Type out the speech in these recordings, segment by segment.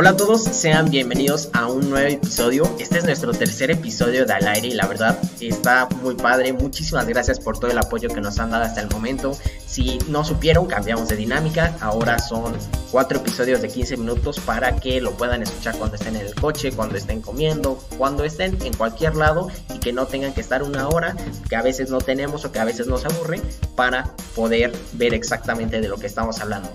Hola a todos, sean bienvenidos a un nuevo episodio. Este es nuestro tercer episodio de Al Aire y la verdad está muy padre. Muchísimas gracias por todo el apoyo que nos han dado hasta el momento. Si no supieron, cambiamos de dinámica. Ahora son cuatro episodios de 15 minutos para que lo puedan escuchar cuando estén en el coche, cuando estén comiendo, cuando estén en cualquier lado y que no tengan que estar una hora que a veces no tenemos o que a veces nos aburre para poder ver exactamente de lo que estamos hablando.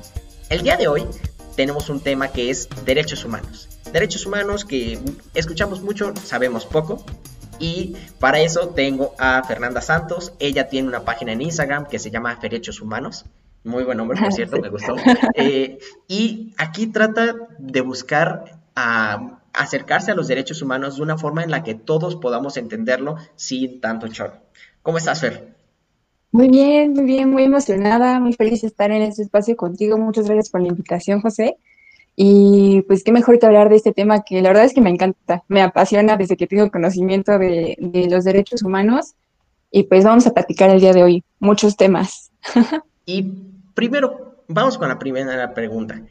El día de hoy tenemos un tema que es derechos humanos. Derechos humanos que escuchamos mucho, sabemos poco. Y para eso tengo a Fernanda Santos. Ella tiene una página en Instagram que se llama Derechos Humanos. Muy buen nombre, por cierto, me gustó. Eh, y aquí trata de buscar a acercarse a los derechos humanos de una forma en la que todos podamos entenderlo sin tanto chorro. ¿Cómo estás, Fer? Muy bien, muy bien, muy emocionada, muy feliz de estar en este espacio contigo. Muchas gracias por la invitación, José. Y pues qué mejor que hablar de este tema que la verdad es que me encanta, me apasiona desde que tengo conocimiento de, los derechos humanos. Y pues vamos a platicar el día de hoy muchos temas. y primero, vamos con la primera pregunta.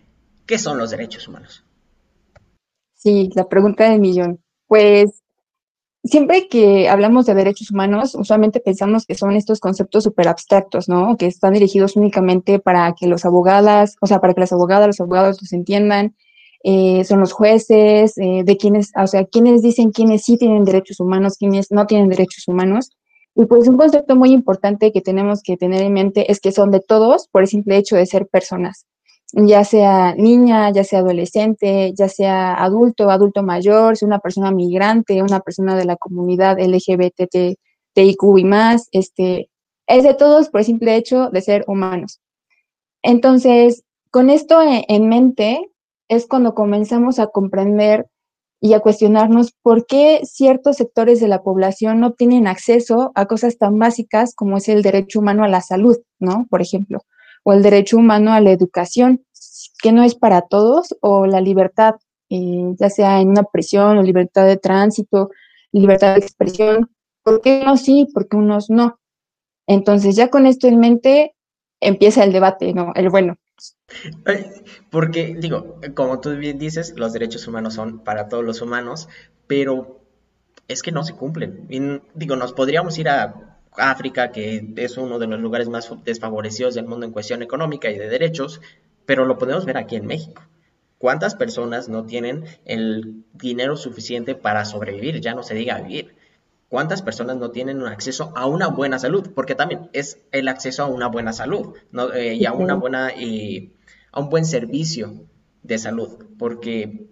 ¿Qué son los derechos humanos? Sí, la pregunta del millón. Pues siempre que hablamos de derechos humanos, usualmente pensamos que son estos conceptos súper abstractos, ¿no? Que están dirigidos únicamente para que los abogadas, o sea, para que las abogadas, los abogados los entiendan. Eh, son los jueces, eh, de quienes, o sea, quienes dicen quiénes sí tienen derechos humanos, quienes no tienen derechos humanos. Y pues un concepto muy importante que tenemos que tener en mente es que son de todos por el simple hecho de ser personas ya sea niña, ya sea adolescente, ya sea adulto, adulto mayor, sea una persona migrante, una persona de la comunidad LGBTIQ y más, este, es de todos por el simple hecho de ser humanos. Entonces, con esto en mente es cuando comenzamos a comprender y a cuestionarnos por qué ciertos sectores de la población no tienen acceso a cosas tan básicas como es el derecho humano a la salud, ¿no? Por ejemplo, o el derecho humano a la educación, que no es para todos, o la libertad, eh, ya sea en una prisión o libertad de tránsito, libertad de expresión. ¿Por qué unos sí, por qué unos no? Entonces, ya con esto en mente, empieza el debate, ¿no? El bueno. Porque, digo, como tú bien dices, los derechos humanos son para todos los humanos, pero es que no se cumplen. digo, nos podríamos ir a África, que es uno de los lugares más desfavorecidos del mundo en cuestión económica y de derechos, pero lo podemos ver aquí en México. ¿Cuántas personas no tienen el dinero suficiente para sobrevivir? Ya no se diga vivir. ¿Cuántas personas no tienen acceso a una buena salud? Porque también es el acceso a una buena salud eh, y a una buena eh, a un buen servicio de salud. Porque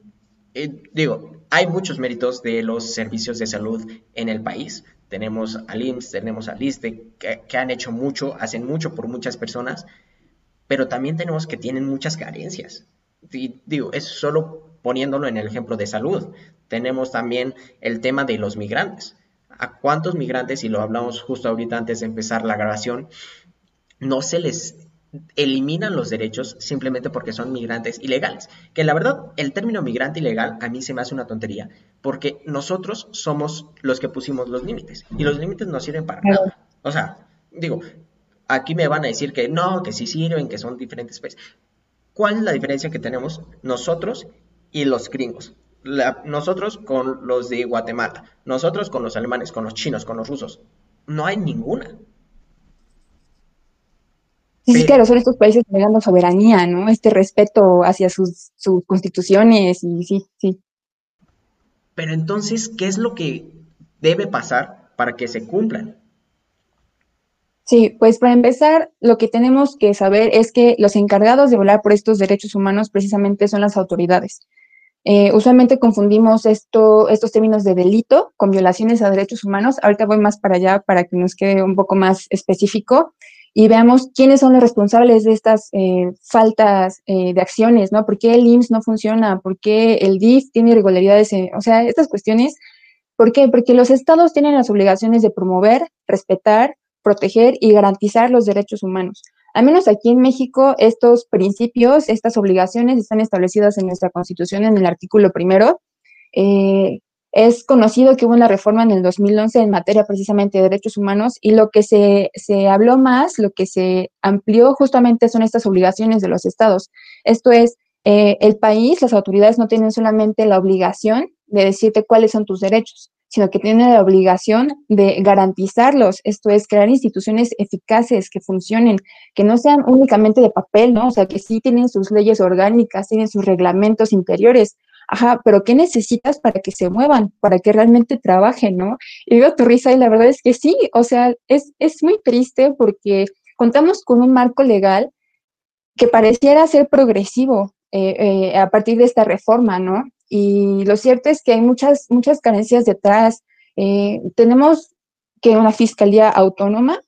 eh, digo, hay muchos méritos de los servicios de salud en el país. Tenemos al IMSS, tenemos al ISTE, que, han hecho mucho, hacen mucho por muchas personas, pero también tenemos que tienen muchas carencias. digo, es solo poniéndolo en el ejemplo de salud. Tenemos también el tema de los migrantes. ¿A cuántos migrantes, y lo hablamos justo ahorita antes de empezar la grabación, no se les eliminan los derechos simplemente porque son migrantes ilegales. Que la verdad, el término migrante ilegal a mí se me hace una tontería, porque nosotros somos los que pusimos los límites y los límites no sirven para nada. O sea, digo, aquí me van a decir que no, que sí sirven, que son diferentes países. ¿Cuál es la diferencia que tenemos nosotros y los gringos? nosotros con los de Guatemala, nosotros con los alemanes, con los chinos, con los rusos. No hay ninguna. Sí, sí, claro, son estos países negando soberanía, ¿no? Este respeto hacia sus, sus constituciones y sí, sí. Pero entonces, ¿qué es lo que debe pasar para que se cumplan? Sí, pues para empezar, lo que tenemos que saber es que los encargados de velar por estos derechos humanos precisamente son las autoridades. Eh, usualmente confundimos esto, estos términos de delito con violaciones a derechos humanos. Ahorita voy más para allá para que nos quede un poco más específico y veamos quiénes son los responsables de estas eh, faltas eh, de acciones, ¿no? ¿Por qué el IMSS no funciona? ¿Por qué el DIF tiene irregularidades? o sea, estas cuestiones, ¿por qué? Porque los estados tienen las obligaciones de promover, respetar, proteger y garantizar los derechos humanos. Al menos aquí en México, estos principios, estas obligaciones están establecidas en nuestra Constitución en el artículo primero, eh, es conocido que hubo una reforma en el 2011 en materia precisamente de derechos humanos y lo que se, se, habló más, lo que se amplió justamente son estas obligaciones de los estados. Esto es, eh, el país, las autoridades no tienen solamente la obligación de decirte cuáles son tus derechos, sino que tienen la obligación de garantizarlos, esto es, crear instituciones eficaces que funcionen, que no sean únicamente de papel, ¿no? O sea, que sí tienen sus leyes orgánicas, tienen sus reglamentos interiores, ajá, pero ¿qué necesitas para que se muevan, para que realmente trabajen, ¿no? Y veo tu risa y la verdad es que sí, o sea, es, es muy triste porque contamos con un marco legal que pareciera ser progresivo, eh, eh, a partir de esta reforma, ¿no? Y lo cierto es que hay muchas, muchas carencias detrás. Eh, tenemos que una fiscalía autónoma,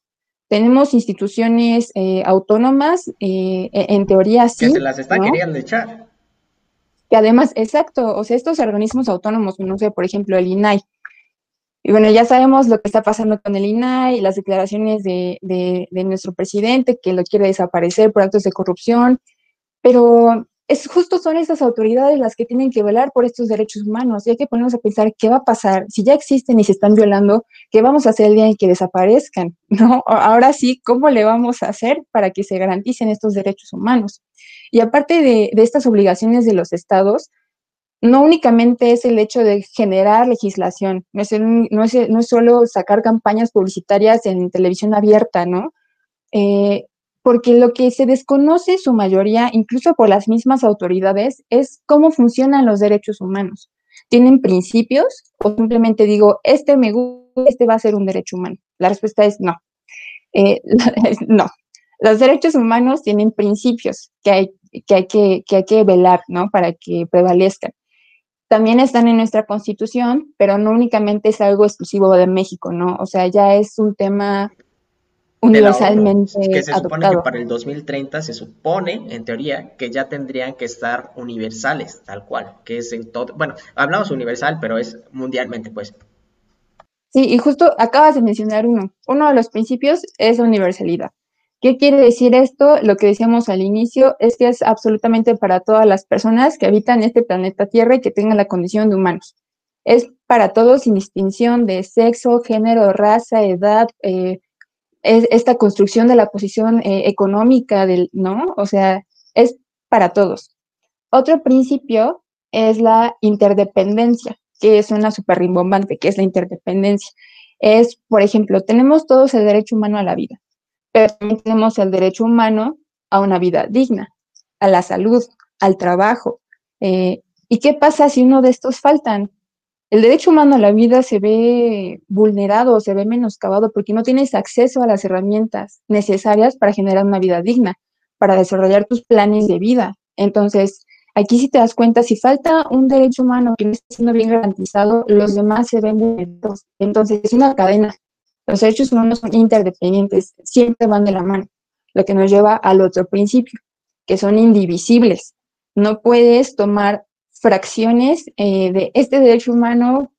tenemos instituciones autónomas, e, en teoría sí. Que se las está queriendo echar. Que además, exacto, o sea, estos organismos autónomos, no sé, por ejemplo, el INAI, y bueno, ya sabemos lo que está pasando con el INAI, las declaraciones de, de, de, nuestro presidente que lo quiere desaparecer por actos de corrupción, pero es justo son estas autoridades las que tienen que velar por estos derechos humanos y hay que ponernos a pensar qué va a pasar si ya existen y se están violando, qué vamos a hacer el día en que desaparezcan, ¿no? Ahora sí, ¿cómo le vamos a hacer para que se garanticen estos derechos humanos? Y aparte de, de estas obligaciones de los estados, no únicamente es el hecho de generar legislación, no es, no es, no es solo sacar campañas publicitarias en televisión abierta, ¿no? Eh, porque lo que se desconoce su mayoría, incluso por las mismas autoridades, es cómo funcionan los derechos humanos. ¿Tienen principios o simplemente digo, este me gusta, este va a ser un derecho humano? La respuesta es no. Eh, no. Los derechos humanos tienen principios que hay que, hay que, que hay que velar, ¿no? Para que prevalezcan. También están en nuestra constitución, pero no únicamente es algo exclusivo de México, ¿no? O sea, ya es un tema universalmente que se supone que para el 2030 se supone, en teoría, que ya tendrían que estar universales, tal cual, que es en todo, bueno, hablamos universal, pero es mundialmente, pues. Sí, y justo acabas de mencionar uno. Uno de los principios es la universalidad. ¿Qué quiere decir esto? Lo que decíamos al inicio es que es absolutamente para todas las personas que habitan este planeta Tierra y que tengan la condición de humanos. Es para todos sin distinción de sexo, género, raza, edad, eh, es esta construcción de la posición eh, económica del, ¿no? O sea, es para todos. Otro principio es la interdependencia, que es una súper rimbombante, que es la interdependencia. Es, por ejemplo, tenemos todos el derecho humano a la vida, pero también tenemos el derecho humano a una vida digna, a la salud, al trabajo. Eh, ¿Y qué pasa si uno de estos faltan? El derecho humano a la vida se ve vulnerado, se ve menoscabado porque no tienes acceso a las herramientas necesarias para generar una vida digna, para desarrollar tus planes de vida. Entonces, aquí si te das cuenta, si falta un derecho humano que no está siendo bien garantizado, los demás se ven vulnerados. Entonces, es una cadena. Los derechos humanos son interdependientes, siempre van de la mano, lo que nos lleva al otro principio, que son indivisibles. No puedes tomar fracciones eh, de este derecho humano,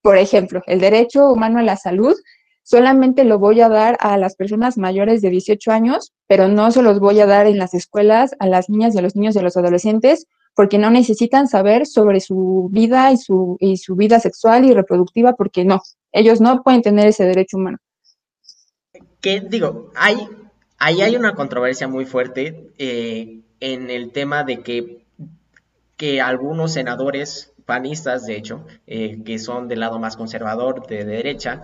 por ejemplo, el derecho humano a la salud, solamente lo voy a dar a las personas mayores de 18 años, pero no se los voy a dar en las escuelas a las niñas y a los niños y a los adolescentes, porque no necesitan saber sobre su vida y su, y su vida sexual y reproductiva, porque no, ellos no pueden tener ese derecho humano. Que digo, hay, ahí hay una controversia muy fuerte eh, en el tema de que que algunos senadores panistas, de hecho, eh, que son del lado más conservador, de derecha,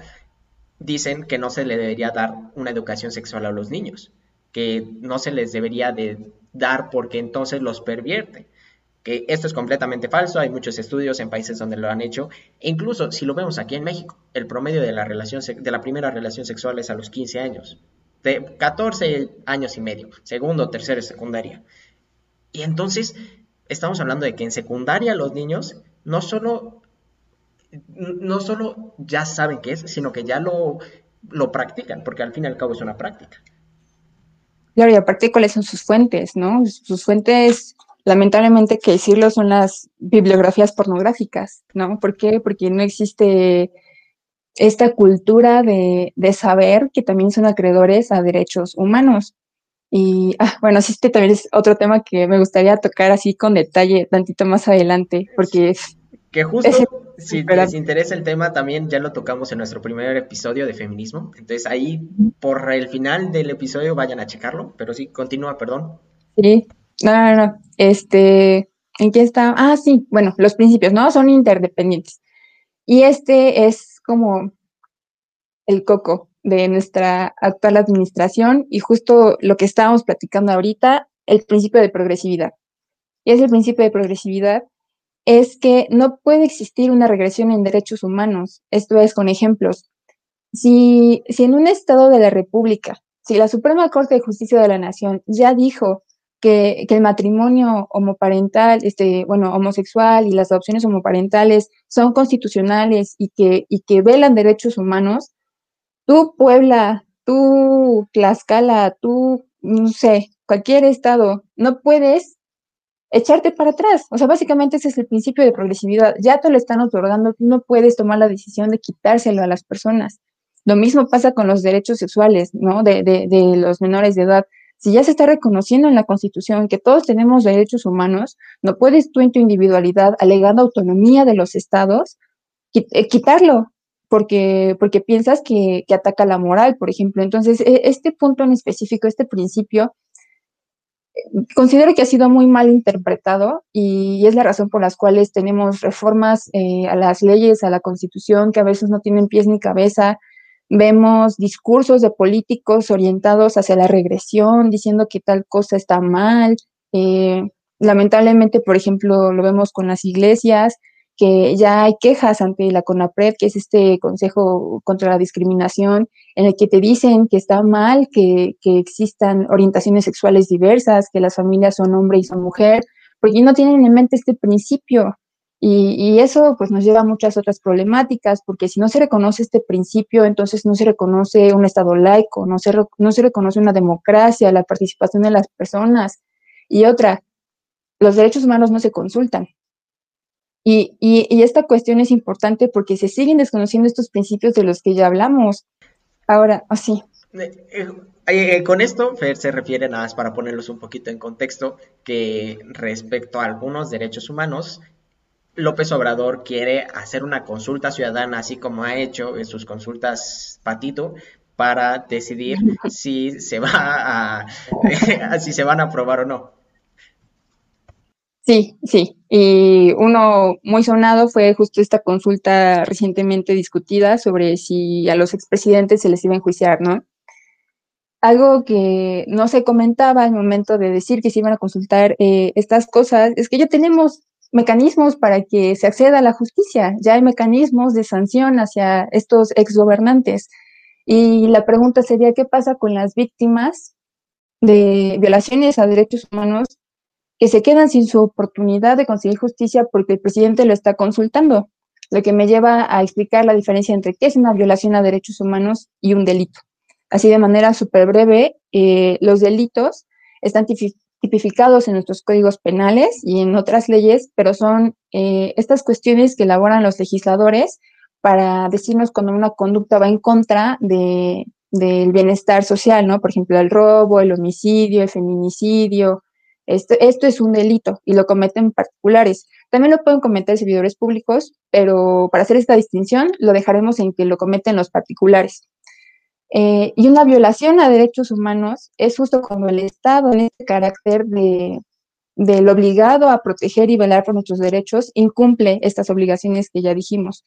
dicen que no se le debería dar una educación sexual a los niños, que no se les debería de dar porque entonces los pervierte. Que esto es completamente falso, hay muchos estudios en países donde lo han hecho, e incluso si lo vemos aquí en México, el promedio de la, relación, primera relación sexual es a los 15 años, de 14 años y medio, segundo, tercero, secundaria. Y entonces estamos hablando de que en secundaria los niños no solo, no solo ya saben qué es, sino que ya lo, lo practican, porque al fin y al cabo es una práctica. Claro, y aparte, ¿cuáles son sus fuentes, no? Sus fuentes, lamentablemente que decirlo, son las bibliografías pornográficas, ¿no? ¿Por qué? Porque no existe esta cultura de, de saber que también son acreedores a derechos humanos. Y ah, bueno, este también es otro tema que me gustaría tocar así con detalle tantito más adelante, porque es... Que justo, si les interesa el tema, también ya lo tocamos en nuestro primer episodio de feminismo. Entonces ahí, por el final del episodio, vayan a checarlo, pero sí, continúa, perdón. Sí, No, no, no. Este, ¿en qué está? Ah, sí, bueno, los principios, ¿no? Son interdependientes. Y este es como el coco de nuestra actual administración y justo lo que estábamos platicando ahorita, el principio de progresividad. Y ese principio de progresividad es que no puede existir una regresión en derechos humanos. Esto es con ejemplos. Si, si en un estado de la República, si la Suprema Corte de Justicia de la Nación ya dijo que, el matrimonio homoparental, este, bueno, homosexual y las adopciones homoparentales son constitucionales y que, y que velan derechos humanos, tú, Puebla, tú, Tlaxcala, tú, no sé, cualquier estado, no puedes echarte para atrás. O sea, básicamente ese es el principio de progresividad. Ya te lo están otorgando, no puedes tomar la decisión de quitárselo a las personas. Lo mismo pasa con los derechos sexuales, ¿no? De, de, de los menores de edad si ya se está reconociendo en la Constitución que todos tenemos derechos humanos, no puedes tú en tu individualidad, alegando autonomía de los estados, eh, quitarlo, porque, porque piensas que, ataca la moral, por ejemplo. Entonces, e, este punto en específico, este principio, considero que ha sido muy mal interpretado y es la razón por las cuales tenemos reformas eh, a las leyes, a la constitución, que a veces no tienen pies ni cabeza, Vemos discursos de políticos orientados hacia la regresión, diciendo que tal cosa está mal. Eh, lamentablemente, por ejemplo, lo vemos con las iglesias, que ya hay quejas ante la CONAPRED, que es este Consejo contra la Discriminación, en el que te dicen que está mal que, que existan orientaciones sexuales diversas, que las familias son hombre y son mujer, porque no tienen en mente este principio y, eso pues nos lleva a muchas otras problemáticas, porque si no se reconoce este principio, entonces no se reconoce un Estado laico, no se, no se reconoce una democracia, la participación de las personas. Y otra, los derechos humanos no se consultan. Y, y, esta cuestión es importante porque se siguen desconociendo estos principios de los que ya hablamos. Ahora, así. Eh, eh, eh, con esto, Fer se refiere nada más para ponerlos un poquito en contexto, que respecto a algunos derechos humanos, López Obrador quiere hacer una consulta ciudadana, así como ha hecho en sus consultas Patito, para decidir si se va a, si se van a aprobar o no. Sí, sí. Y uno muy sonado fue justo esta consulta recientemente discutida sobre si a los expresidentes se les iba a enjuiciar, ¿no? Algo que no se comentaba al momento de decir que se iban a consultar eh, estas cosas es que ya tenemos mecanismos para que se acceda a la justicia. Ya hay mecanismos de sanción hacia estos exgobernantes. Y la pregunta sería, ¿qué pasa con las víctimas de violaciones a derechos humanos que se quedan sin su oportunidad de conseguir justicia porque el presidente lo está consultando? Lo que me lleva a explicar la diferencia entre qué es una violación a derechos humanos y un delito. Así de manera súper breve, eh, los delitos están tipificados en nuestros códigos penales y en otras leyes, pero son eh, estas cuestiones que elaboran los legisladores para decirnos cuando una conducta va en contra de, del bienestar social, ¿no? Por ejemplo, el robo, el homicidio, el feminicidio. Esto, es un delito y lo cometen particulares. También lo pueden cometer servidores públicos, pero para hacer esta distinción lo dejaremos en que lo cometen los particulares. Eh, y una violación a derechos humanos es justo cuando el Estado, en este carácter de, del obligado a proteger y velar por nuestros derechos, incumple estas obligaciones que ya dijimos.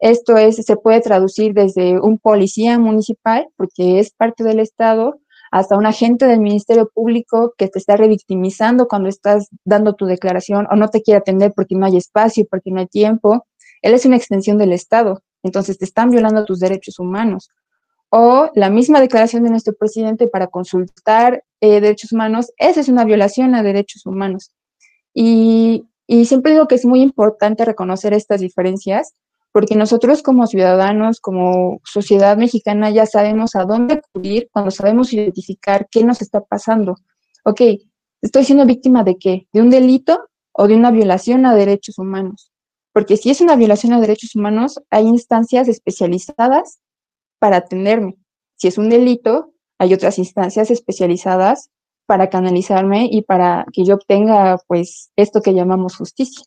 Esto es, se puede traducir desde un policía municipal, porque es parte del Estado, hasta un agente del Ministerio Público que te está revictimizando cuando estás dando tu declaración o no te quiere atender porque no hay espacio, porque no hay tiempo. Él es una extensión del Estado, entonces te están violando tus derechos humanos o la misma declaración de nuestro presidente para consultar eh, derechos humanos, esa es una violación a derechos humanos. Y, siempre digo que es muy importante reconocer estas diferencias, porque nosotros como ciudadanos, como sociedad mexicana, ya sabemos a dónde acudir cuando sabemos identificar qué nos está pasando. Ok, ¿estoy siendo víctima de qué? ¿De un delito o de una violación a derechos humanos? Porque si es una violación a derechos humanos, hay instancias especializadas para atenderme. Si es un delito, hay otras instancias especializadas para canalizarme y para que yo obtenga pues esto que llamamos justicia.